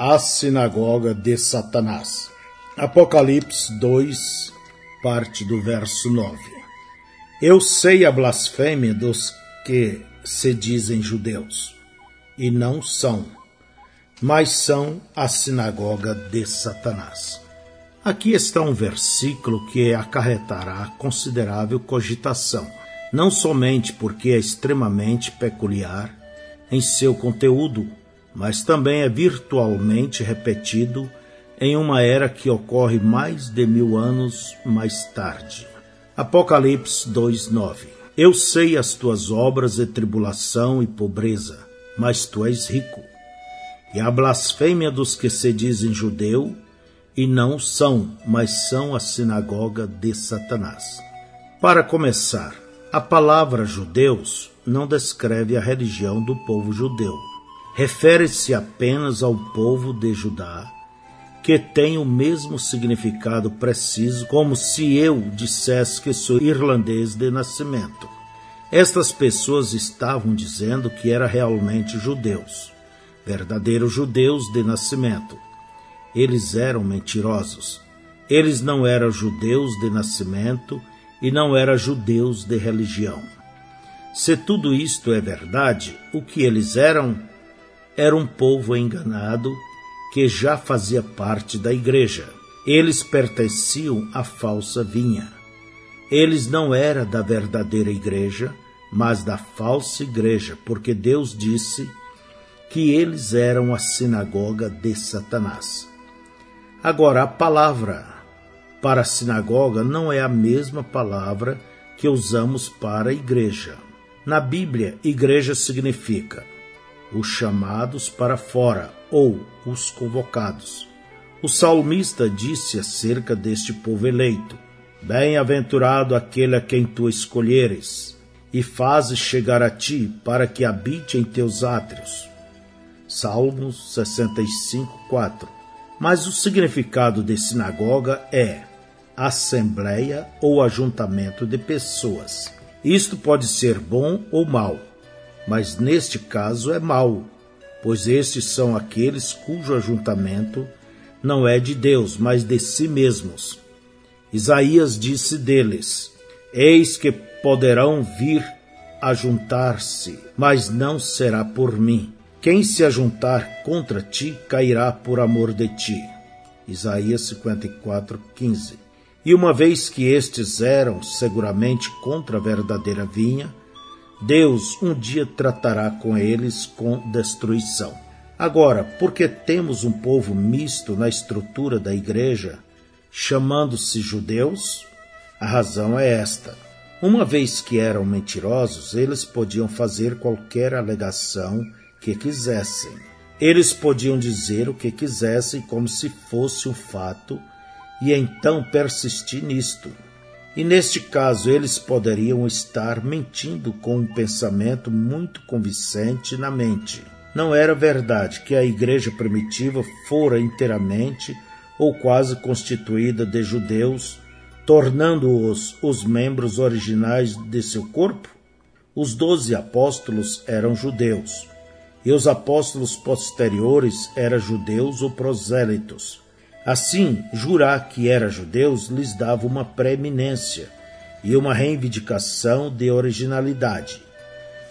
A sinagoga de Satanás. Apocalipse 2, parte do verso 9. Eu sei a blasfêmia dos que se dizem judeus, e não são, mas são a sinagoga de Satanás. Aqui está um versículo que acarretará considerável cogitação, não somente porque é extremamente peculiar em seu conteúdo, mas também é virtualmente repetido em uma era que ocorre mais de mil anos mais tarde. Apocalipse 2:9 Eu sei as tuas obras de tribulação e pobreza, mas tu és rico. E a blasfêmia dos que se dizem judeu e não são, mas são a sinagoga de Satanás. Para começar, a palavra judeus não descreve a religião do povo judeu. Refere-se apenas ao povo de Judá, que tem o mesmo significado preciso como se eu dissesse que sou irlandês de nascimento. Estas pessoas estavam dizendo que eram realmente judeus, verdadeiros judeus de nascimento. Eles eram mentirosos. Eles não eram judeus de nascimento e não eram judeus de religião. Se tudo isto é verdade, o que eles eram era um povo enganado que já fazia parte da igreja. Eles pertenciam à falsa vinha. Eles não eram da verdadeira igreja, mas da falsa igreja, porque Deus disse que eles eram a sinagoga de Satanás. Agora, a palavra para sinagoga não é a mesma palavra que usamos para igreja. Na Bíblia, igreja significa os chamados para fora ou os convocados. O salmista disse acerca deste povo eleito: Bem-aventurado aquele a quem tu escolheres e fazes chegar a ti para que habite em teus átrios. Salmos 65, 4. Mas o significado de sinagoga é assembleia ou ajuntamento de pessoas. Isto pode ser bom ou mal, mas neste caso é mau, pois estes são aqueles cujo ajuntamento não é de Deus, mas de si mesmos. Isaías disse deles: Eis que poderão vir a juntar-se, mas não será por mim. Quem se ajuntar contra ti cairá por amor de ti. Isaías 54, 15. E uma vez que estes eram seguramente contra a verdadeira vinha, Deus um dia tratará com eles com destruição. Agora, porque temos um povo misto na estrutura da igreja, chamando-se judeus? A razão é esta. Uma vez que eram mentirosos, eles podiam fazer qualquer alegação que quisessem. Eles podiam dizer o que quisessem como se fosse um fato e então persistir nisto. E neste caso eles poderiam estar mentindo com um pensamento muito convincente na mente. Não era verdade que a igreja primitiva fora inteiramente ou quase constituída de judeus, tornando-os os membros originais de seu corpo? Os doze apóstolos eram judeus, e os apóstolos posteriores eram judeus ou prosélitos Assim, jurar que era judeus lhes dava uma preeminência e uma reivindicação de originalidade.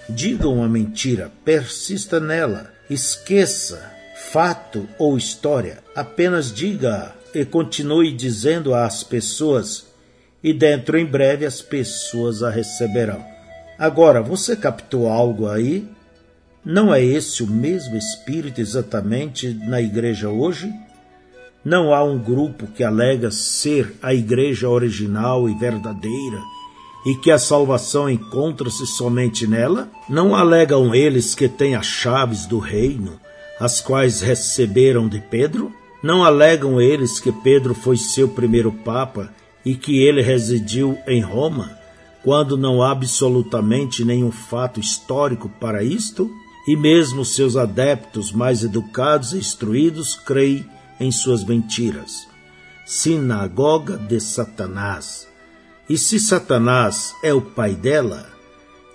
Diga uma mentira, persista nela, esqueça fato ou história, apenas diga e continue dizendo às pessoas, e dentro em breve as pessoas a receberão. Agora, você captou algo aí? Não é esse o mesmo espírito exatamente na igreja hoje? Não há um grupo que alega ser a igreja original e verdadeira e que a salvação encontra-se somente nela? Não alegam eles que têm as chaves do reino, as quais receberam de Pedro? Não alegam eles que Pedro foi seu primeiro papa e que ele residiu em Roma, quando não há absolutamente nenhum fato histórico para isto? E mesmo seus adeptos mais educados e instruídos creem em suas mentiras. Sinagoga de Satanás. E se Satanás é o pai dela,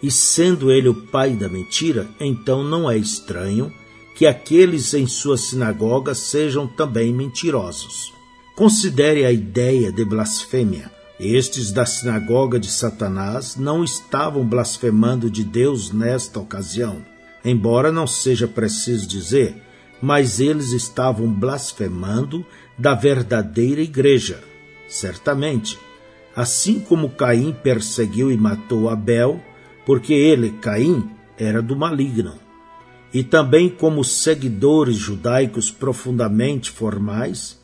e sendo ele o pai da mentira, então não é estranho que aqueles em sua sinagoga sejam também mentirosos. Considere a ideia de blasfêmia. Estes da sinagoga de Satanás não estavam blasfemando de Deus nesta ocasião, embora não seja preciso dizer, mas eles estavam blasfemando da verdadeira igreja. Certamente, assim como Caim perseguiu e matou Abel, porque ele, Caim, era do maligno e também como seguidores judaicos profundamente formais,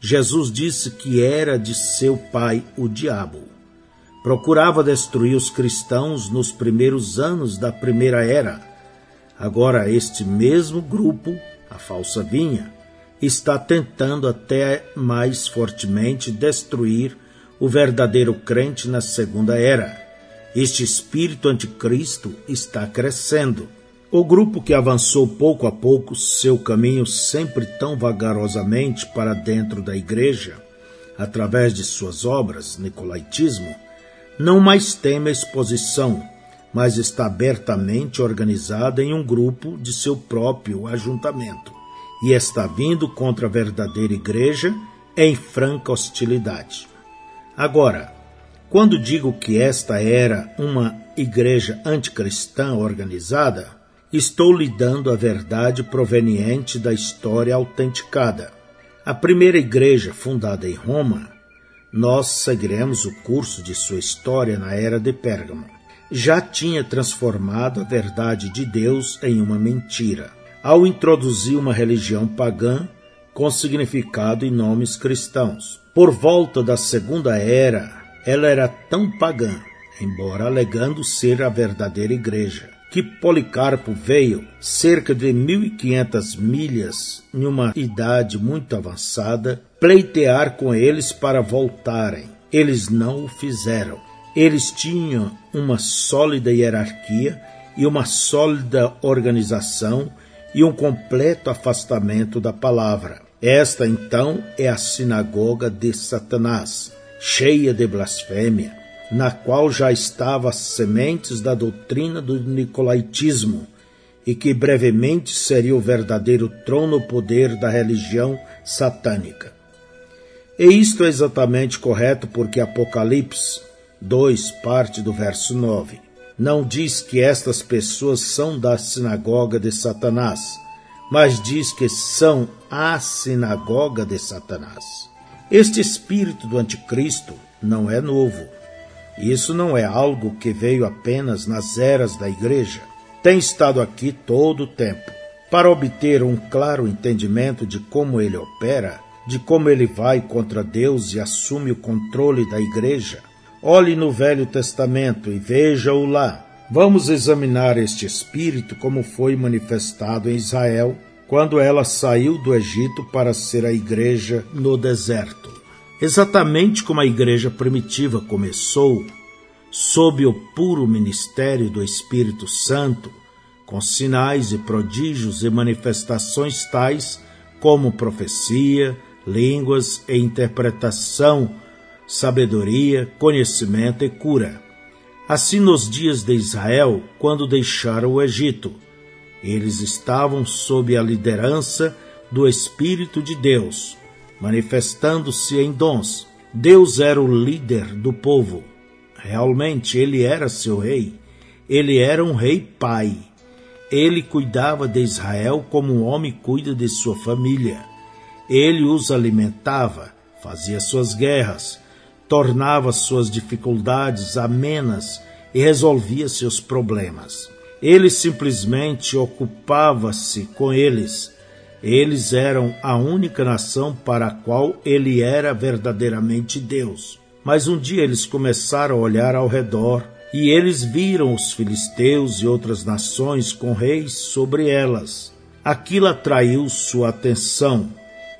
Jesus disse que era de seu pai o diabo. Procurava destruir os cristãos nos primeiros anos da primeira era. Agora, este mesmo grupo, a falsa vinha, está tentando até mais fortemente destruir o verdadeiro crente na segunda era. Este espírito anticristo está crescendo o grupo que avançou pouco a pouco seu caminho sempre tão vagarosamente para dentro da igreja, através de suas obras, Nicolaitismo, não mais teme a exposição, mas está abertamente organizada em um grupo de seu próprio ajuntamento e está vindo contra a verdadeira igreja em franca hostilidade. Agora, quando digo que esta era uma igreja anticristã organizada, estou lhe dando a verdade proveniente da história autenticada. A primeira igreja fundada em Roma, nós seguiremos o curso de sua história na era de Pérgamo. Já tinha transformado a verdade de Deus em uma mentira, ao introduzir uma religião pagã com significado e nomes cristãos. Por volta da segunda era, ela era tão pagã, embora alegando ser a verdadeira igreja que Policarpo veio cerca de 1500 milhas em uma idade muito avançada pleitear com eles para voltarem. Eles não o fizeram. Eles tinham uma sólida hierarquia e uma sólida organização e um completo afastamento da palavra. Esta então é a sinagoga de Satanás, cheia de blasfêmia, na qual já estavam as sementes da doutrina do nicolaítismo e que brevemente seria o verdadeiro trono-poder da religião satânica. E isto é exatamente correto porque Apocalipse 2, parte do verso 9, não diz que estas pessoas são da sinagoga de Satanás, mas diz que são a sinagoga de Satanás. Este espírito do anticristo não é novo isso não é algo que veio apenas nas eras da Igreja. Tem estado aqui todo o tempo. Para obter um claro entendimento de como ele opera, de como ele vai contra Deus e assume o controle da Igreja, olhe no Velho Testamento e veja-o lá. Vamos examinar este espírito como foi manifestado em Israel quando ela saiu do Egito para ser a igreja no deserto. Exatamente como a igreja primitiva começou, sob o puro ministério do Espírito Santo, com sinais e prodígios e manifestações tais como profecia, línguas e interpretação, sabedoria, conhecimento e cura. Assim, nos dias de Israel, quando deixaram o Egito, eles estavam sob a liderança do Espírito de Deus manifestando-se em dons. Deus era o líder do povo. Realmente ele era seu rei. Ele era um rei pai. Ele cuidava de Israel como um homem cuida de sua família. Ele os alimentava, fazia suas guerras, tornava suas dificuldades amenas e resolvia seus problemas. Ele simplesmente ocupava-se com eles eles eram a única nação para a qual ele era verdadeiramente Deus. Mas um dia eles começaram a olhar ao redor e eles viram os filisteus e outras nações com reis sobre elas. Aquilo atraiu sua atenção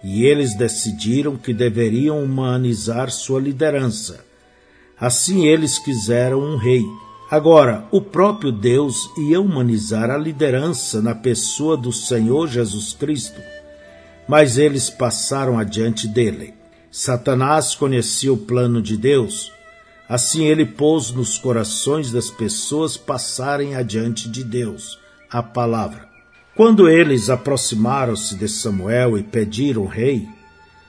e eles decidiram que deveriam humanizar sua liderança. Assim eles quiseram um rei Agora, o próprio Deus ia humanizar a liderança na pessoa do Senhor Jesus Cristo, mas eles passaram adiante dele. Satanás conhecia o plano de Deus, assim ele pôs nos corações das pessoas passarem adiante de Deus a palavra. Quando eles aproximaram-se de Samuel e pediram rei,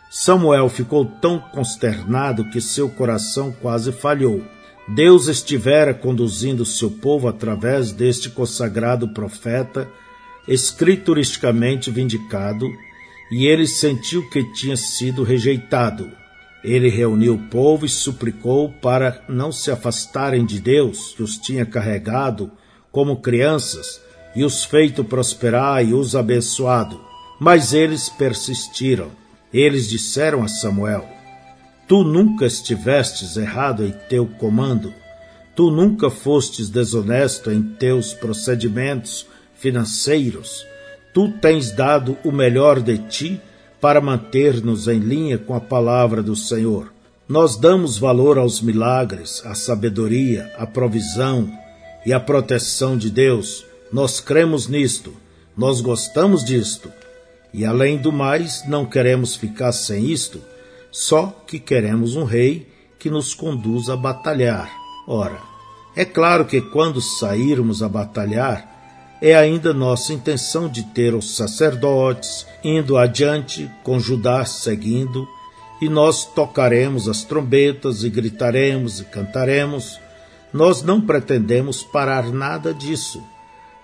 Samuel ficou tão consternado que seu coração quase falhou. Deus estivera conduzindo seu povo através deste consagrado profeta, escrituristicamente vindicado, e ele sentiu que tinha sido rejeitado. Ele reuniu o povo e suplicou para não se afastarem de Deus, que os tinha carregado como crianças e os feito prosperar e os abençoado. Mas eles persistiram. Eles disseram a Samuel: Tu nunca estivestes errado em teu comando, tu nunca fostes desonesto em teus procedimentos financeiros, tu tens dado o melhor de ti para manter-nos em linha com a palavra do Senhor. Nós damos valor aos milagres, à sabedoria, à provisão e à proteção de Deus. Nós cremos nisto, nós gostamos disto. E além do mais, não queremos ficar sem isto, só que queremos um rei que nos conduza a batalhar. Ora, é claro que quando sairmos a batalhar, é ainda nossa intenção de ter os sacerdotes indo adiante, com Judá seguindo, e nós tocaremos as trombetas e gritaremos e cantaremos. Nós não pretendemos parar nada disso,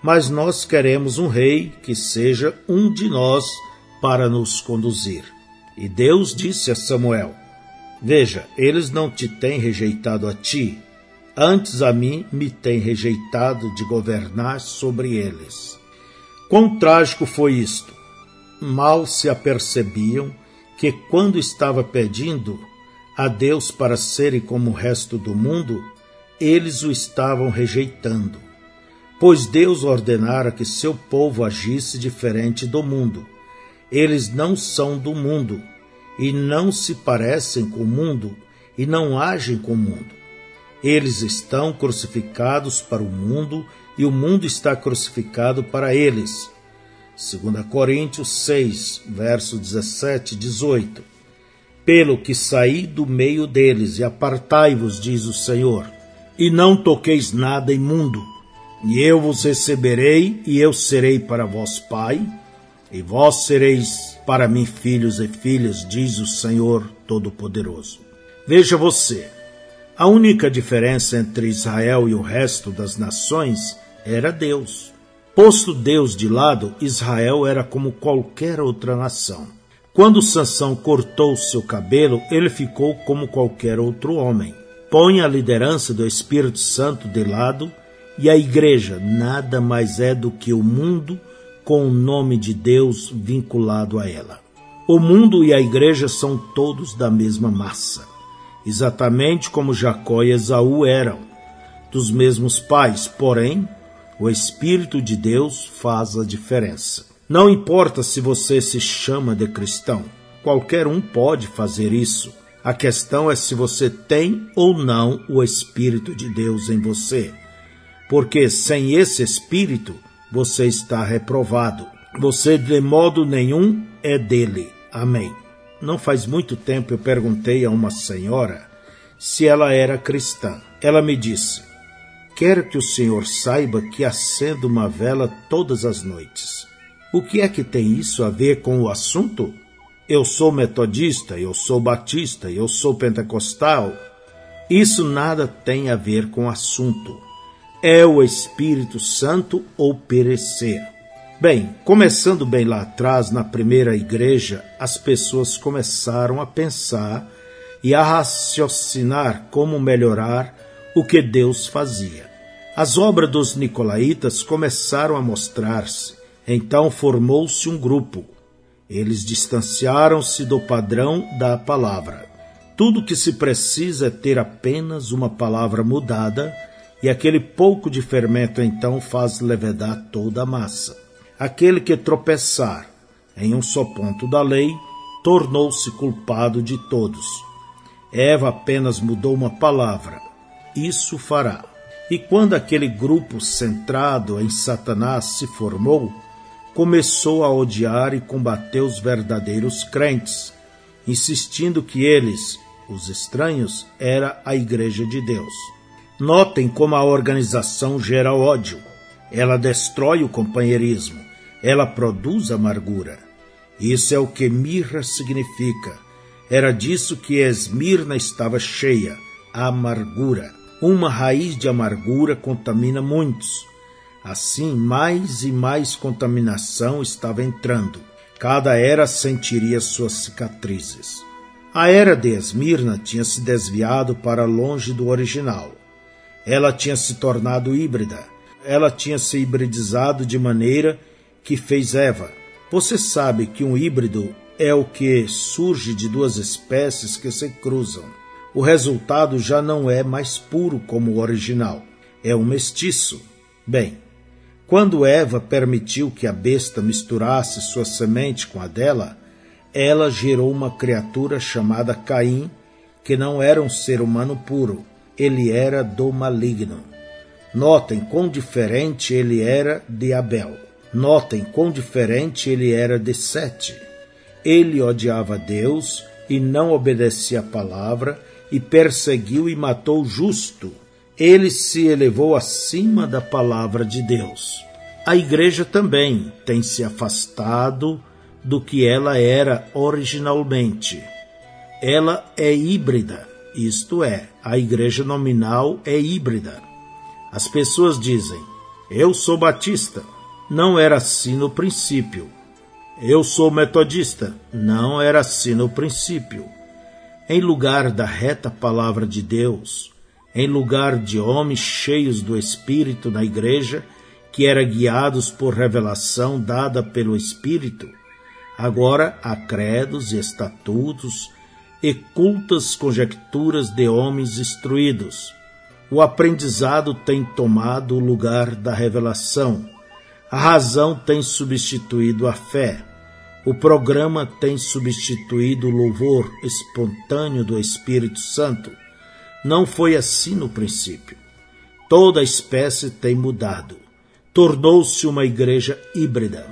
mas nós queremos um rei que seja um de nós para nos conduzir. E Deus disse a Samuel: Veja, eles não te têm rejeitado a ti, antes a mim me têm rejeitado de governar sobre eles. Quão trágico foi isto! Mal se apercebiam que, quando estava pedindo a Deus para serem como o resto do mundo, eles o estavam rejeitando, pois Deus ordenara que seu povo agisse diferente do mundo eles não são do mundo, e não se parecem com o mundo, e não agem com o mundo. Eles estão crucificados para o mundo, e o mundo está crucificado para eles. 2 Coríntios 6, verso 17 e 18. Pelo que saí do meio deles e apartai-vos, diz o Senhor, e não toqueis nada imundo, e eu vos receberei, e eu serei para vós pai, e vós sereis para mim filhos e filhas, diz o Senhor Todo-Poderoso. Veja você, a única diferença entre Israel e o resto das nações era Deus. Posto Deus de lado, Israel era como qualquer outra nação. Quando Sansão cortou seu cabelo, ele ficou como qualquer outro homem. Põe a liderança do Espírito Santo de lado e a igreja nada mais é do que o mundo com o nome de Deus vinculado a ela. O mundo e a igreja são todos da mesma massa, exatamente como Jacó e Esaú eram, dos mesmos pais, porém, o Espírito de Deus faz a diferença. Não importa se você se chama de cristão, qualquer um pode fazer isso. A questão é se você tem ou não o Espírito de Deus em você. Porque sem esse Espírito, você está reprovado. Você de modo nenhum é dele. Amém. Não faz muito tempo eu perguntei a uma senhora se ela era cristã. Ela me disse: Quero que o senhor saiba que acendo uma vela todas as noites. O que é que tem isso a ver com o assunto? Eu sou metodista, eu sou batista, eu sou pentecostal. Isso nada tem a ver com o assunto é o Espírito Santo ou perecer? Bem, começando bem lá atrás, na primeira igreja, as pessoas começaram a pensar e a raciocinar como melhorar o que Deus fazia. As obras dos nicolaítas começaram a mostrar-se, então formou-se um grupo. Eles distanciaram-se do padrão da palavra. Tudo que se precisa é ter apenas uma palavra mudada e aquele pouco de fermento então faz levedar toda a massa. Aquele que tropeçar em um só ponto da lei tornou-se culpado de todos. Eva apenas mudou uma palavra. Isso fará. E quando aquele grupo centrado em Satanás se formou, começou a odiar e combater os verdadeiros crentes, insistindo que eles, os estranhos, era a igreja de Deus. Notem como a organização gera ódio. Ela destrói o companheirismo. ela produz amargura. Isso é o que mirra significa. Era disso que Esmirna estava cheia, a amargura. Uma raiz de amargura contamina muitos. Assim, mais e mais contaminação estava entrando. Cada era sentiria suas cicatrizes. A era de Esmirna tinha se desviado para longe do original. Ela tinha se tornado híbrida. Ela tinha se hibridizado de maneira que fez Eva. Você sabe que um híbrido é o que surge de duas espécies que se cruzam. O resultado já não é mais puro como o original, é um mestiço. Bem, quando Eva permitiu que a besta misturasse sua semente com a dela, ela gerou uma criatura chamada Caim, que não era um ser humano puro, ele era do maligno. Notem quão diferente ele era de Abel. Notem quão diferente ele era de Sete. Ele odiava Deus e não obedecia à palavra, e perseguiu e matou o justo. Ele se elevou acima da palavra de Deus. A igreja também tem se afastado do que ela era originalmente. Ela é híbrida, isto é, a igreja nominal é híbrida. As pessoas dizem: Eu sou batista, não era assim no princípio. Eu sou metodista. Não era assim no princípio. Em lugar da reta palavra de Deus, em lugar de homens cheios do Espírito na igreja, que eram guiados por revelação dada pelo Espírito, agora há credos e estatutos e cultas conjecturas de homens instruídos. O aprendizado tem tomado o lugar da revelação a razão tem substituído a fé. O programa tem substituído o louvor espontâneo do Espírito Santo. Não foi assim no princípio. Toda a espécie tem mudado. Tornou-se uma igreja híbrida.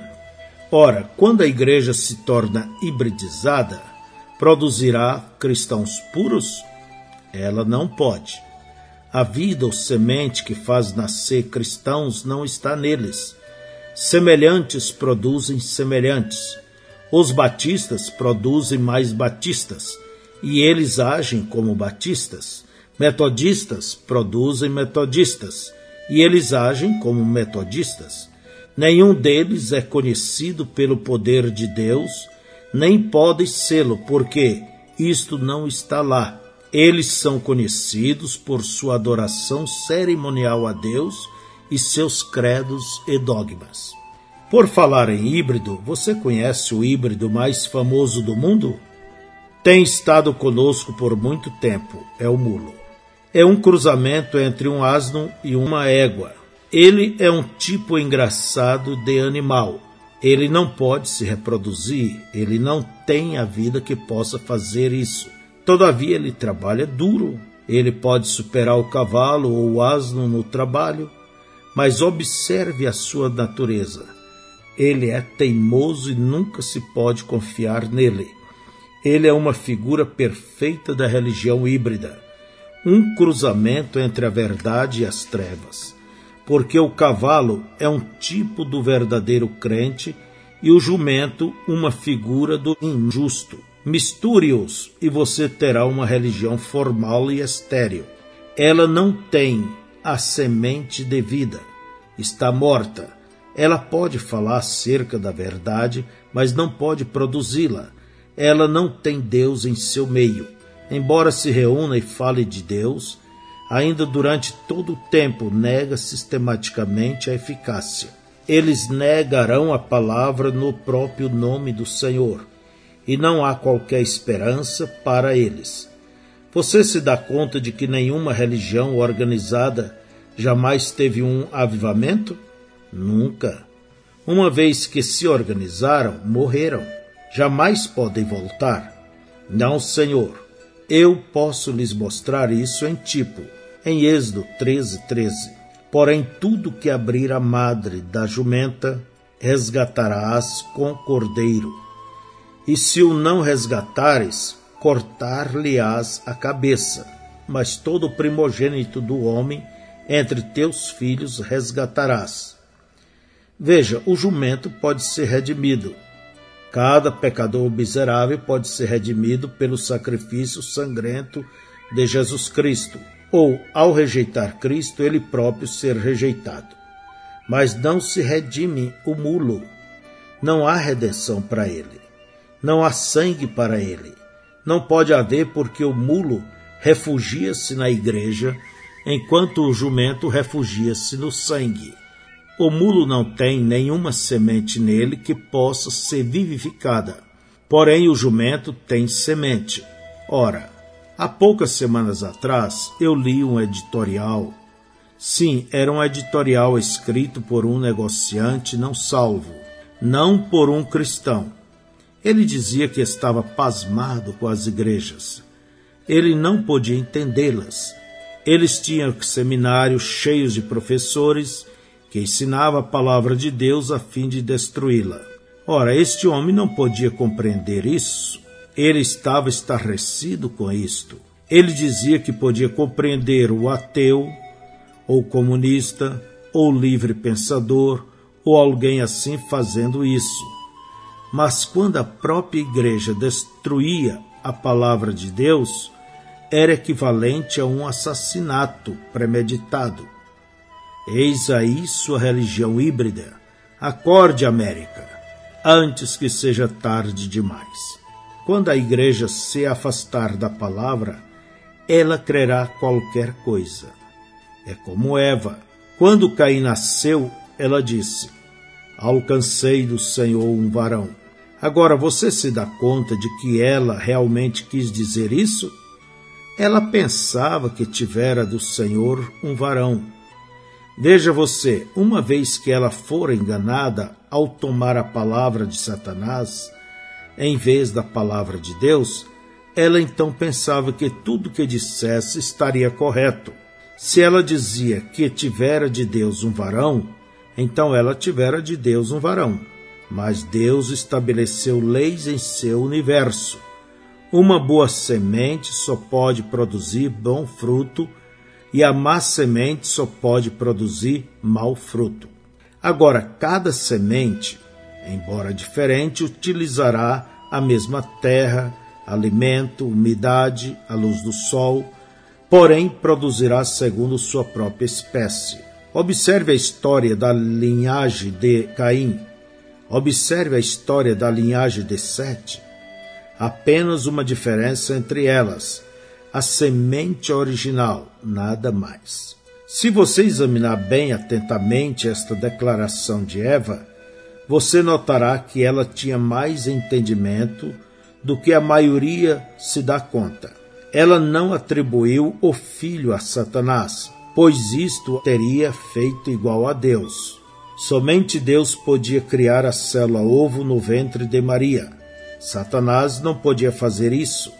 Ora, quando a igreja se torna hibridizada, produzirá cristãos puros? Ela não pode. A vida ou semente que faz nascer cristãos não está neles Semelhantes produzem semelhantes. Os batistas produzem mais batistas, e eles agem como batistas. Metodistas produzem metodistas, e eles agem como metodistas. Nenhum deles é conhecido pelo poder de Deus, nem pode sê-lo, porque isto não está lá. Eles são conhecidos por sua adoração cerimonial a Deus e seus credos e dogmas. Por falar em híbrido, você conhece o híbrido mais famoso do mundo? Tem estado conosco por muito tempo, é o mulo. É um cruzamento entre um asno e uma égua. Ele é um tipo engraçado de animal. Ele não pode se reproduzir, ele não tem a vida que possa fazer isso. Todavia, ele trabalha duro. Ele pode superar o cavalo ou o asno no trabalho, mas observe a sua natureza. Ele é teimoso e nunca se pode confiar nele. Ele é uma figura perfeita da religião híbrida, um cruzamento entre a verdade e as trevas. Porque o cavalo é um tipo do verdadeiro crente e o jumento uma figura do injusto. Misture-os e você terá uma religião formal e estéril. Ela não tem a semente de vida. Está morta. Ela pode falar acerca da verdade, mas não pode produzi-la. Ela não tem Deus em seu meio. Embora se reúna e fale de Deus, ainda durante todo o tempo nega sistematicamente a eficácia. Eles negarão a palavra no próprio nome do Senhor, e não há qualquer esperança para eles. Você se dá conta de que nenhuma religião organizada jamais teve um avivamento? Nunca. Uma vez que se organizaram, morreram. Jamais podem voltar. Não, Senhor. Eu posso lhes mostrar isso em tipo, em Êxodo 13, 13. Porém, tudo que abrir a madre da jumenta, resgatarás com cordeiro. E se o não resgatares, cortar-lhe-ás a cabeça. Mas todo primogênito do homem entre teus filhos resgatarás. Veja, o jumento pode ser redimido. Cada pecador miserável pode ser redimido pelo sacrifício sangrento de Jesus Cristo, ou, ao rejeitar Cristo, ele próprio ser rejeitado. Mas não se redime o mulo. Não há redenção para ele. Não há sangue para ele. Não pode haver porque o mulo refugia-se na igreja, enquanto o jumento refugia-se no sangue. O mulo não tem nenhuma semente nele que possa ser vivificada, porém o jumento tem semente. Ora, há poucas semanas atrás eu li um editorial. Sim, era um editorial escrito por um negociante não salvo, não por um cristão. Ele dizia que estava pasmado com as igrejas. Ele não podia entendê-las. Eles tinham seminários cheios de professores que ensinavam a palavra de Deus a fim de destruí-la. Ora, este homem não podia compreender isso. Ele estava estarrecido com isto. Ele dizia que podia compreender o ateu, ou comunista, ou livre pensador, ou alguém assim fazendo isso. Mas quando a própria igreja destruía a palavra de Deus, era equivalente a um assassinato premeditado. Eis aí sua religião híbrida. Acorde, América, antes que seja tarde demais. Quando a igreja se afastar da palavra, ela crerá qualquer coisa. É como Eva. Quando Caim nasceu, ela disse: Alcancei do Senhor um varão. Agora você se dá conta de que ela realmente quis dizer isso? Ela pensava que tivera do Senhor um varão. Veja você, uma vez que ela fora enganada ao tomar a palavra de Satanás, em vez da palavra de Deus, ela então pensava que tudo que dissesse estaria correto. Se ela dizia que tivera de Deus um varão, então ela tivera de Deus um varão. Mas Deus estabeleceu leis em seu universo. Uma boa semente só pode produzir bom fruto e a má semente só pode produzir mau fruto. Agora, cada semente, embora diferente, utilizará a mesma terra, alimento, umidade, a luz do sol, porém produzirá segundo sua própria espécie. Observe a história da linhagem de Caim. Observe a história da linhagem de Sete apenas uma diferença entre elas, a semente original, nada mais. Se você examinar bem atentamente esta declaração de Eva, você notará que ela tinha mais entendimento do que a maioria se dá conta. Ela não atribuiu o filho a Satanás, pois isto teria feito igual a Deus. Somente Deus podia criar a célula ovo no ventre de Maria. Satanás não podia fazer isso.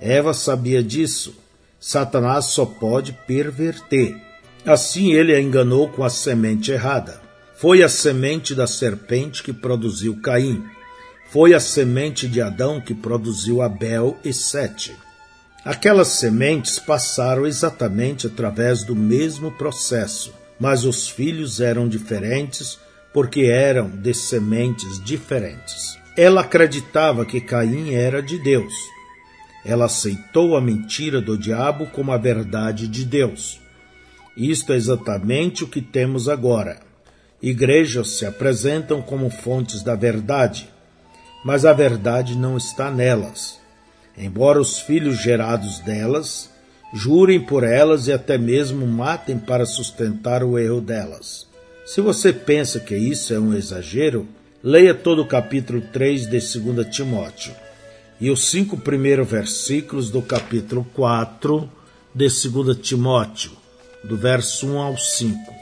Eva sabia disso. Satanás só pode perverter. Assim ele a enganou com a semente errada. Foi a semente da serpente que produziu Caim. Foi a semente de Adão que produziu Abel e Sete. Aquelas sementes passaram exatamente através do mesmo processo, mas os filhos eram diferentes porque eram de sementes diferentes. Ela acreditava que Caim era de Deus. Ela aceitou a mentira do diabo como a verdade de Deus. Isto é exatamente o que temos agora. Igrejas se apresentam como fontes da verdade, mas a verdade não está nelas. Embora os filhos gerados delas jurem por elas e até mesmo matem para sustentar o erro delas. Se você pensa que isso é um exagero, Leia todo o capítulo 3 de 2 Timóteo e os cinco primeiros versículos do capítulo 4 de 2 Timóteo, do verso 1 ao 5.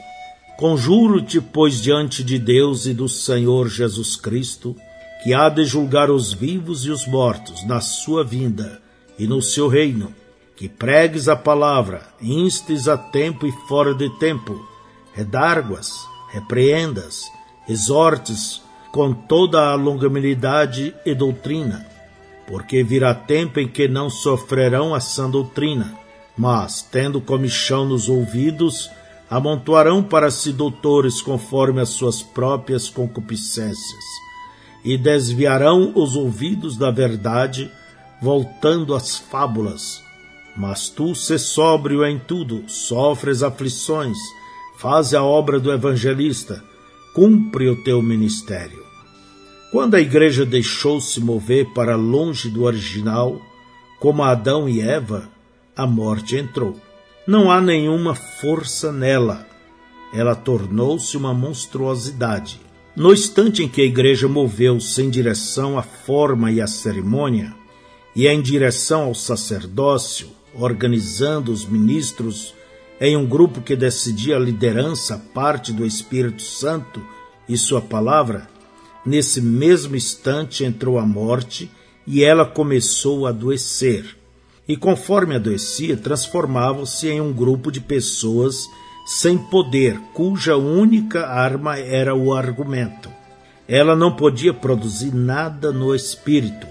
Conjuro-te, pois, diante de Deus e do Senhor Jesus Cristo, que há de julgar os vivos e os mortos na sua vinda e no seu reino, que pregues a palavra, instes a tempo e fora de tempo, redarguas, repreendas, exortes com toda a longanimidade e doutrina, porque virá tempo em que não sofrerão a sã doutrina, mas, tendo comichão nos ouvidos, Amontoarão para si doutores conforme as suas próprias concupiscências, e desviarão os ouvidos da verdade, voltando às fábulas. Mas tu, se sóbrio em tudo, sofres aflições, faz a obra do evangelista, cumpre o teu ministério. Quando a igreja deixou-se mover para longe do original, como Adão e Eva, a morte entrou. Não há nenhuma força nela. Ela tornou-se uma monstruosidade. No instante em que a igreja moveu-se em direção à forma e à cerimônia, e em direção ao sacerdócio, organizando os ministros em um grupo que decidia a liderança, parte do Espírito Santo e sua palavra, nesse mesmo instante entrou a morte e ela começou a adoecer e, conforme adoecia, transformavam-se em um grupo de pessoas sem poder, cuja única arma era o argumento. Ela não podia produzir nada no espírito,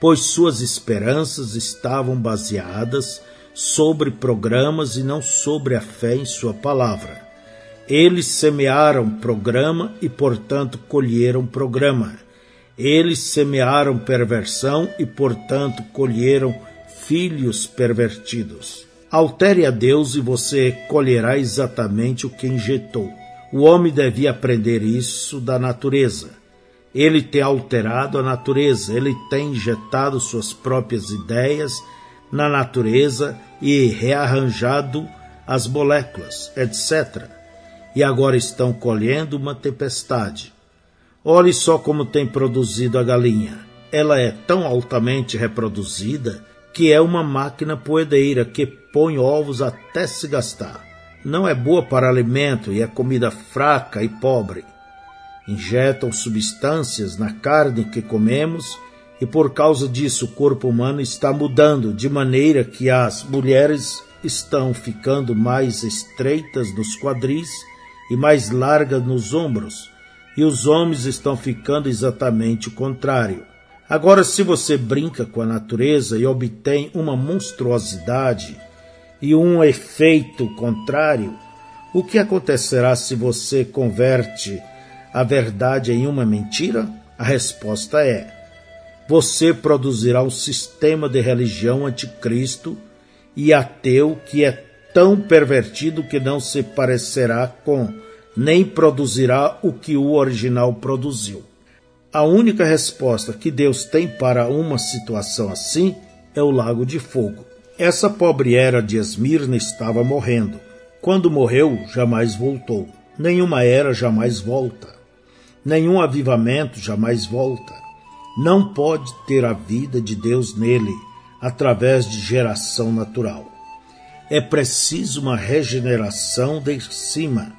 pois suas esperanças estavam baseadas sobre programas e não sobre a fé em sua palavra. Eles semearam programa e, portanto, colheram programa. Eles semearam perversão e, portanto, colheram filhos pervertidos. Altere a Deus e você colherá exatamente o que injetou. O homem devia aprender isso da natureza. Ele tem alterado a natureza, ele tem injetado suas próprias ideias na natureza e rearranjado as moléculas, etc. E agora estão colhendo uma tempestade. Olhe só como tem produzido a galinha. Ela é tão altamente reproduzida que é uma máquina poedeira que põe ovos até se gastar. Não é boa para alimento e é comida fraca e pobre. Injetam substâncias na carne que comemos e por causa disso o corpo humano está mudando de maneira que as mulheres estão ficando mais estreitas nos quadris e mais largas nos ombros, e os homens estão ficando exatamente o contrário. Agora, se você brinca com a natureza e obtém uma monstruosidade e um efeito contrário, o que acontecerá se você converte a verdade em uma mentira? A resposta é: você produzirá um sistema de religião anticristo e ateu que é tão pervertido que não se parecerá com, nem produzirá o que o original produziu. A única resposta que Deus tem para uma situação assim é o lago de fogo. Essa pobre era de Esmirna estava morrendo. Quando morreu, jamais voltou. Nenhuma era jamais volta. Nenhum avivamento jamais volta. Não pode ter a vida de Deus nele através de geração natural. É preciso uma regeneração de cima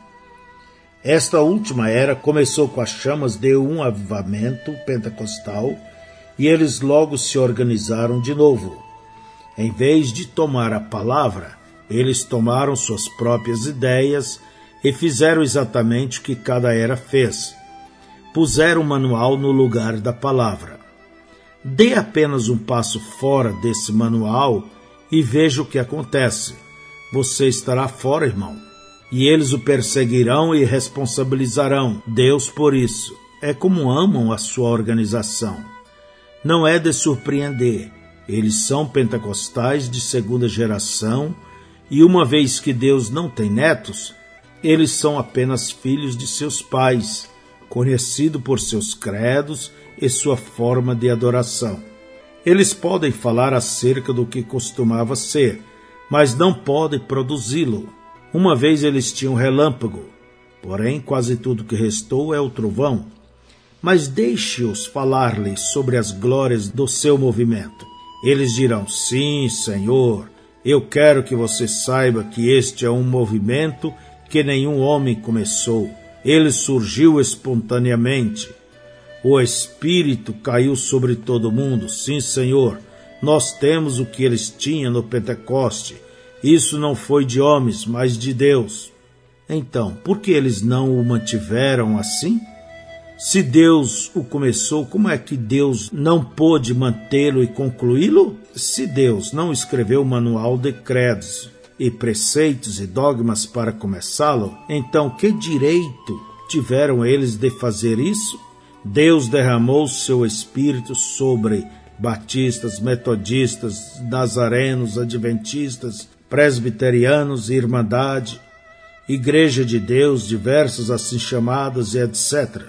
esta última era começou com as chamas de um avivamento pentecostal e eles logo se organizaram de novo. Em vez de tomar a palavra, eles tomaram suas próprias ideias e fizeram exatamente o que cada era fez. Puseram o manual no lugar da palavra. Dê apenas um passo fora desse manual e veja o que acontece. Você estará fora, irmão e eles o perseguirão e responsabilizarão Deus por isso. É como amam a sua organização. Não é de surpreender. Eles são pentecostais de segunda geração e, uma vez que Deus não tem netos, eles são apenas filhos de seus pais, conhecido por seus credos e sua forma de adoração. Eles podem falar acerca do que costumava ser, mas não podem produzi-lo. Uma vez eles tinham relâmpago, porém quase tudo que restou é o trovão. Mas deixe-os falar-lhes sobre as glórias do seu movimento. Eles dirão: Sim, Senhor, eu quero que você saiba que este é um movimento que nenhum homem começou. Ele surgiu espontaneamente. O Espírito caiu sobre todo mundo. Sim, Senhor, nós temos o que eles tinham no Pentecoste isso não foi de homens, mas de Deus. Então, por que eles não o mantiveram assim? Se Deus o começou, como é que Deus não pôde mantê-lo e concluí-lo? Se Deus não escreveu o manual de credos e preceitos e dogmas para começá-lo, então que direito tiveram eles de fazer isso? Deus derramou seu espírito sobre batistas, metodistas, nazarenos, adventistas, presbiterianos, irmandade, igreja de Deus, diversas assim chamadas e etc.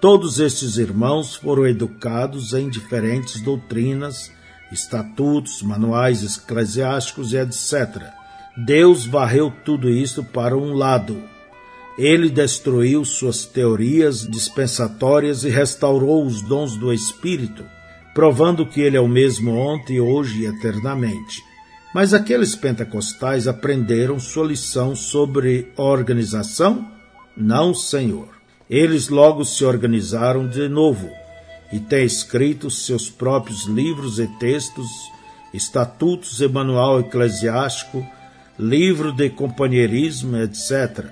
Todos estes irmãos foram educados em diferentes doutrinas, estatutos, manuais eclesiásticos e etc. Deus varreu tudo isso para um lado. Ele destruiu suas teorias dispensatórias e restaurou os dons do Espírito provando que ele é o mesmo ontem, hoje e eternamente. Mas aqueles pentecostais aprenderam sua lição sobre organização? Não, Senhor. Eles logo se organizaram de novo e têm escrito seus próprios livros e textos, estatutos e manual eclesiástico, livro de companheirismo, etc.,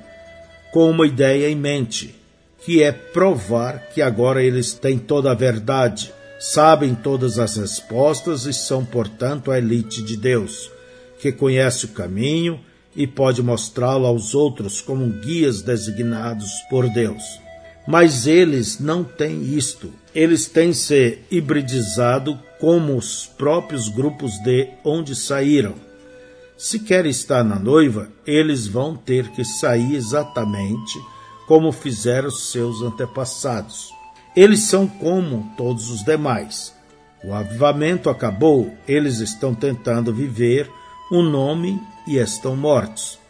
com uma ideia em mente, que é provar que agora eles têm toda a verdade sabem todas as respostas e são, portanto, a elite de Deus, que conhece o caminho e pode mostrá-lo aos outros como guias designados por Deus. Mas eles não têm isto. Eles têm se hibridizado como os próprios grupos de onde saíram. Se querem estar na noiva, eles vão ter que sair exatamente como fizeram seus antepassados. Eles são como todos os demais. O avivamento acabou, eles estão tentando viver um nome e estão mortos.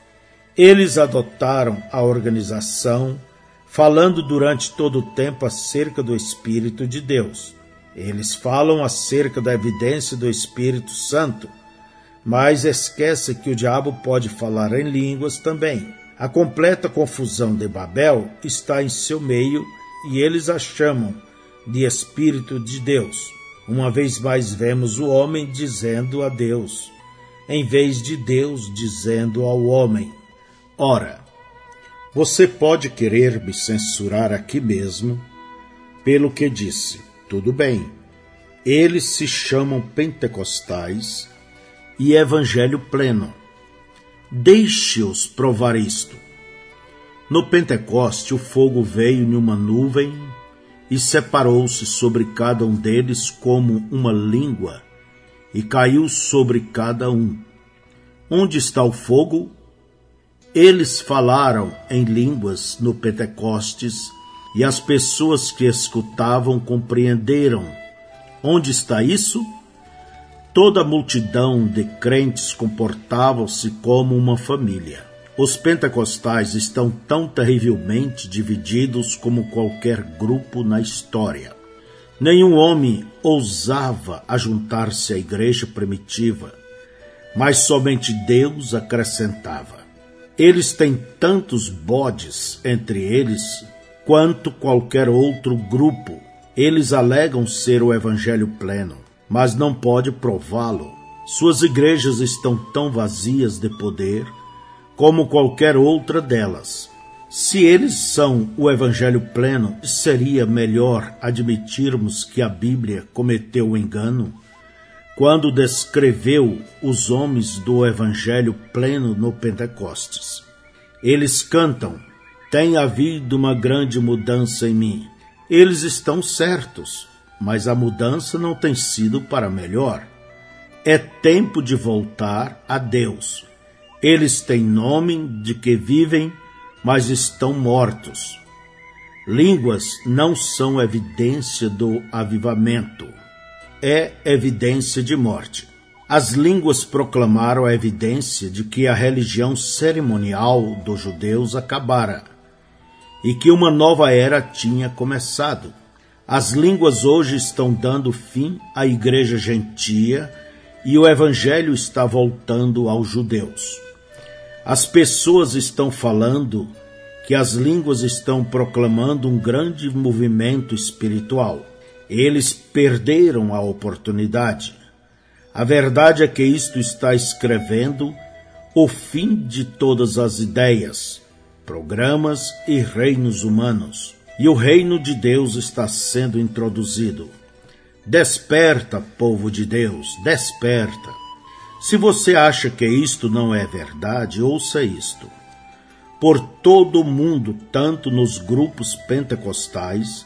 Eles adotaram a organização, falando durante todo o tempo acerca do Espírito de Deus. Eles falam acerca da evidência do Espírito Santo, mas esquece que o diabo pode falar em línguas também. A completa confusão de Babel está em seu meio e eles a chamam de Espírito de Deus. Uma vez mais vemos o homem dizendo a Deus, em vez de Deus dizendo ao homem. Ora, você pode querer me censurar aqui mesmo pelo que disse. Tudo bem. Eles se chamam pentecostais e evangelho pleno. Deixe-os provar isto. No Pentecoste, o fogo veio em uma nuvem e separou-se sobre cada um deles como uma língua e caiu sobre cada um. Onde está o fogo? Eles falaram em línguas no Pentecostes e as pessoas que escutavam compreenderam. Onde está isso? Toda a multidão de crentes comportavam-se como uma família. Os pentecostais estão tão terrivelmente divididos como qualquer grupo na história. Nenhum homem ousava ajuntar-se à igreja primitiva, mas somente Deus acrescentava. Eles têm tantos bodes entre eles quanto qualquer outro grupo. Eles alegam ser o evangelho pleno, mas não pode prová-lo. Suas igrejas estão tão vazias de poder como qualquer outra delas. Se eles são o Evangelho pleno, seria melhor admitirmos que a Bíblia cometeu o engano quando descreveu os homens do Evangelho pleno no Pentecostes. Eles cantam: Tem havido uma grande mudança em mim. Eles estão certos, mas a mudança não tem sido para melhor. É tempo de voltar a Deus eles têm nome de que vivem, mas estão mortos. Línguas não são evidência do avivamento, é evidência de morte. As línguas proclamaram a evidência de que a religião cerimonial dos judeus acabara e que uma nova era tinha começado. As línguas hoje estão dando fim à igreja gentia e o evangelho está voltando aos judeus. As pessoas estão falando que as línguas estão proclamando um grande movimento espiritual. Eles perderam a oportunidade. A verdade é que isto está escrevendo o fim de todas as ideias, programas e reinos humanos. E o reino de Deus está sendo introduzido. Desperta, povo de Deus, desperta. Se você acha que isto não é verdade, ouça isto. Por todo o mundo, tanto nos grupos pentecostais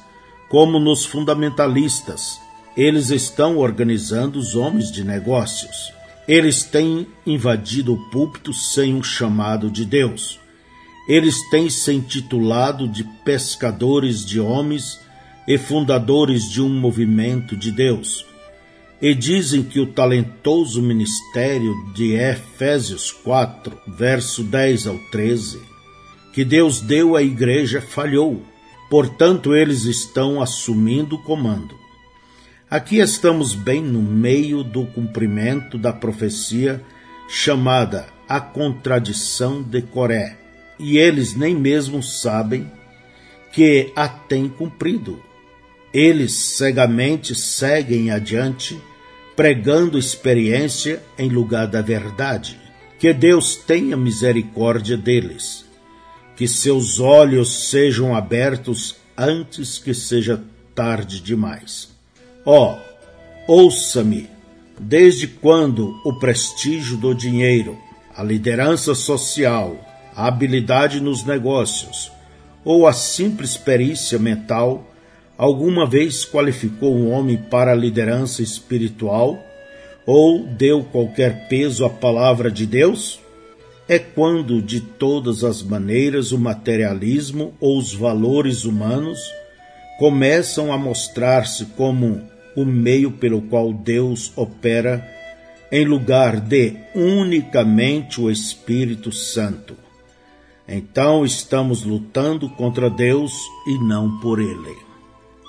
como nos fundamentalistas, eles estão organizando os homens de negócios. Eles têm invadido o púlpito sem um chamado de Deus. Eles têm se intitulado de pescadores de homens e fundadores de um movimento de Deus. E dizem que o talentoso ministério de Efésios 4, verso 10 ao 13, que Deus deu à igreja falhou. Portanto, eles estão assumindo o comando. Aqui estamos bem no meio do cumprimento da profecia chamada a contradição de Coré, e eles nem mesmo sabem que a têm cumprido. Eles cegamente seguem adiante, pregando experiência em lugar da verdade. Que Deus tenha misericórdia deles. Que seus olhos sejam abertos antes que seja tarde demais. Ó, oh, ouça-me, desde quando o prestígio do dinheiro, a liderança social, a habilidade nos negócios ou a simples perícia mental alguma vez qualificou um homem para a liderança espiritual ou deu qualquer peso à palavra de Deus? É quando, de todas as maneiras, o materialismo ou os valores humanos começam a mostrar-se como o meio pelo qual Deus opera em lugar de unicamente o Espírito Santo. Então estamos lutando contra Deus e não por Ele.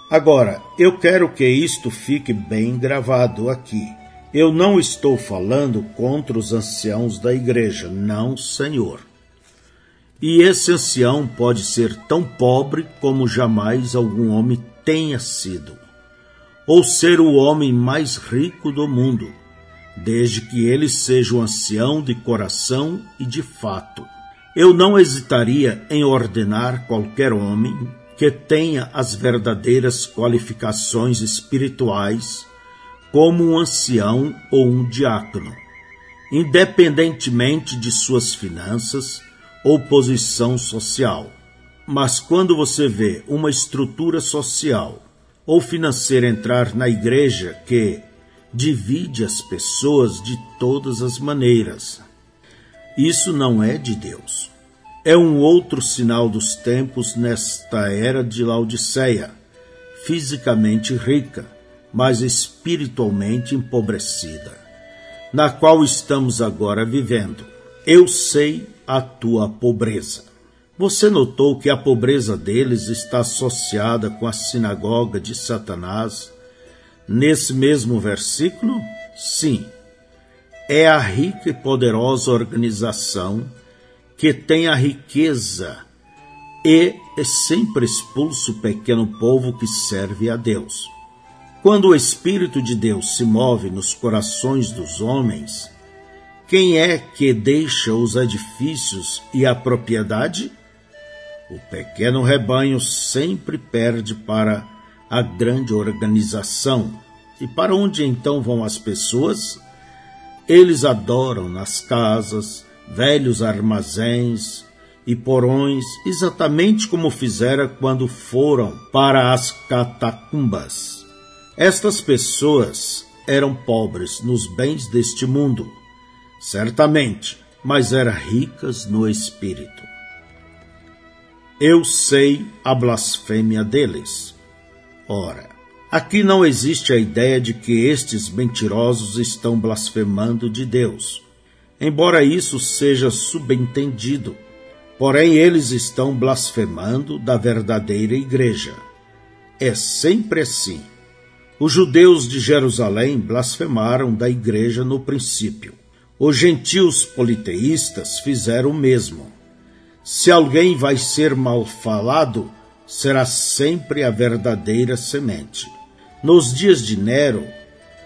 Agora, eu quero que isto fique bem gravado aqui. Eu não estou falando contra os anciãos da igreja, não, Senhor. E esse ancião pode ser tão pobre como jamais algum homem tenha sido ou ser o homem mais rico do mundo, desde que ele seja um ancião de coração e de fato. Eu não hesitaria em ordenar qualquer homem que tenha as verdadeiras qualificações espirituais como um ancião ou um diácono, independentemente de suas finanças ou posição social. Mas quando você vê uma estrutura social ou financeira entrar na igreja que divide as pessoas de todas as maneiras. Isso não é de Deus. É um outro sinal dos tempos nesta era de Laodiceia, fisicamente rica, mas espiritualmente empobrecida, na qual estamos agora vivendo. Eu sei a tua pobreza. Você notou que a pobreza deles está associada com a sinagoga de Satanás nesse mesmo versículo? Sim. É a rica e poderosa organização que tem a riqueza e é sempre expulso o pequeno povo que serve a Deus. Quando o Espírito de Deus se move nos corações dos homens, quem é que deixa os edifícios e a propriedade? O pequeno rebanho sempre perde para a grande organização. E para onde então vão as pessoas? Eles adoram nas casas, velhos armazéns e porões, exatamente como fizera quando foram para as catacumbas. Estas pessoas eram pobres nos bens deste mundo, certamente, mas eram ricas no espírito. Eu sei a blasfêmia deles. Ora, aqui não existe a ideia de que estes mentirosos estão blasfemando de Deus. Embora isso seja subentendido, porém eles estão blasfemando da verdadeira igreja. É sempre assim. Os judeus de Jerusalém blasfemaram da igreja no princípio. Os gentios politeístas fizeram o mesmo. Se alguém vai ser mal falado, será sempre a verdadeira semente. Nos dias de Nero,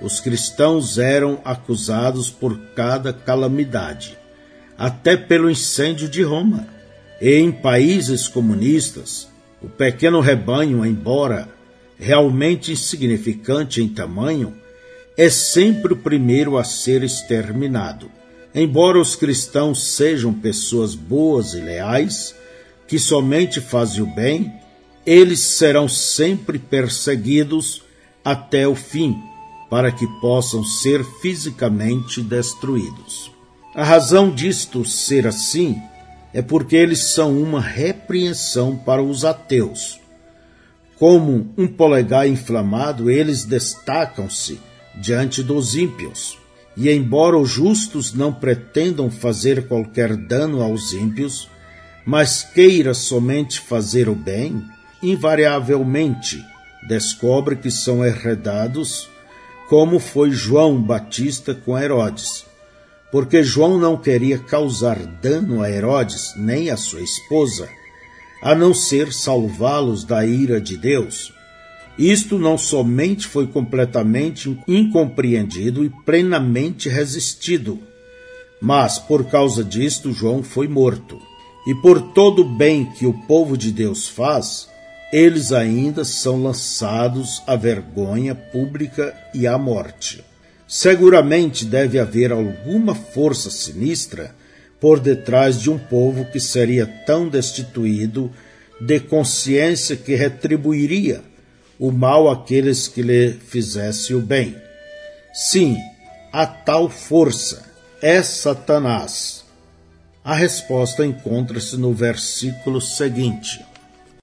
os cristãos eram acusados por cada calamidade, até pelo incêndio de Roma. E em países comunistas, o pequeno rebanho, embora realmente insignificante em tamanho, é sempre o primeiro a ser exterminado. Embora os cristãos sejam pessoas boas e leais, que somente fazem o bem, eles serão sempre perseguidos até o fim, para que possam ser fisicamente destruídos. A razão disto ser assim é porque eles são uma repreensão para os ateus. Como um polegar inflamado, eles destacam-se diante dos ímpios. E embora os justos não pretendam fazer qualquer dano aos ímpios, mas queira somente fazer o bem, invariavelmente descobre que são herdados, como foi João Batista com Herodes. Porque João não queria causar dano a Herodes nem a sua esposa, a não ser salvá-los da ira de Deus. Isto não somente foi completamente incompreendido e plenamente resistido, mas por causa disto João foi morto. E por todo o bem que o povo de Deus faz, eles ainda são lançados à vergonha pública e à morte. Seguramente deve haver alguma força sinistra por detrás de um povo que seria tão destituído de consciência que retribuiria o mal àqueles que lhe fizesse o bem. Sim, a tal força é Satanás. A resposta encontra-se no versículo seguinte.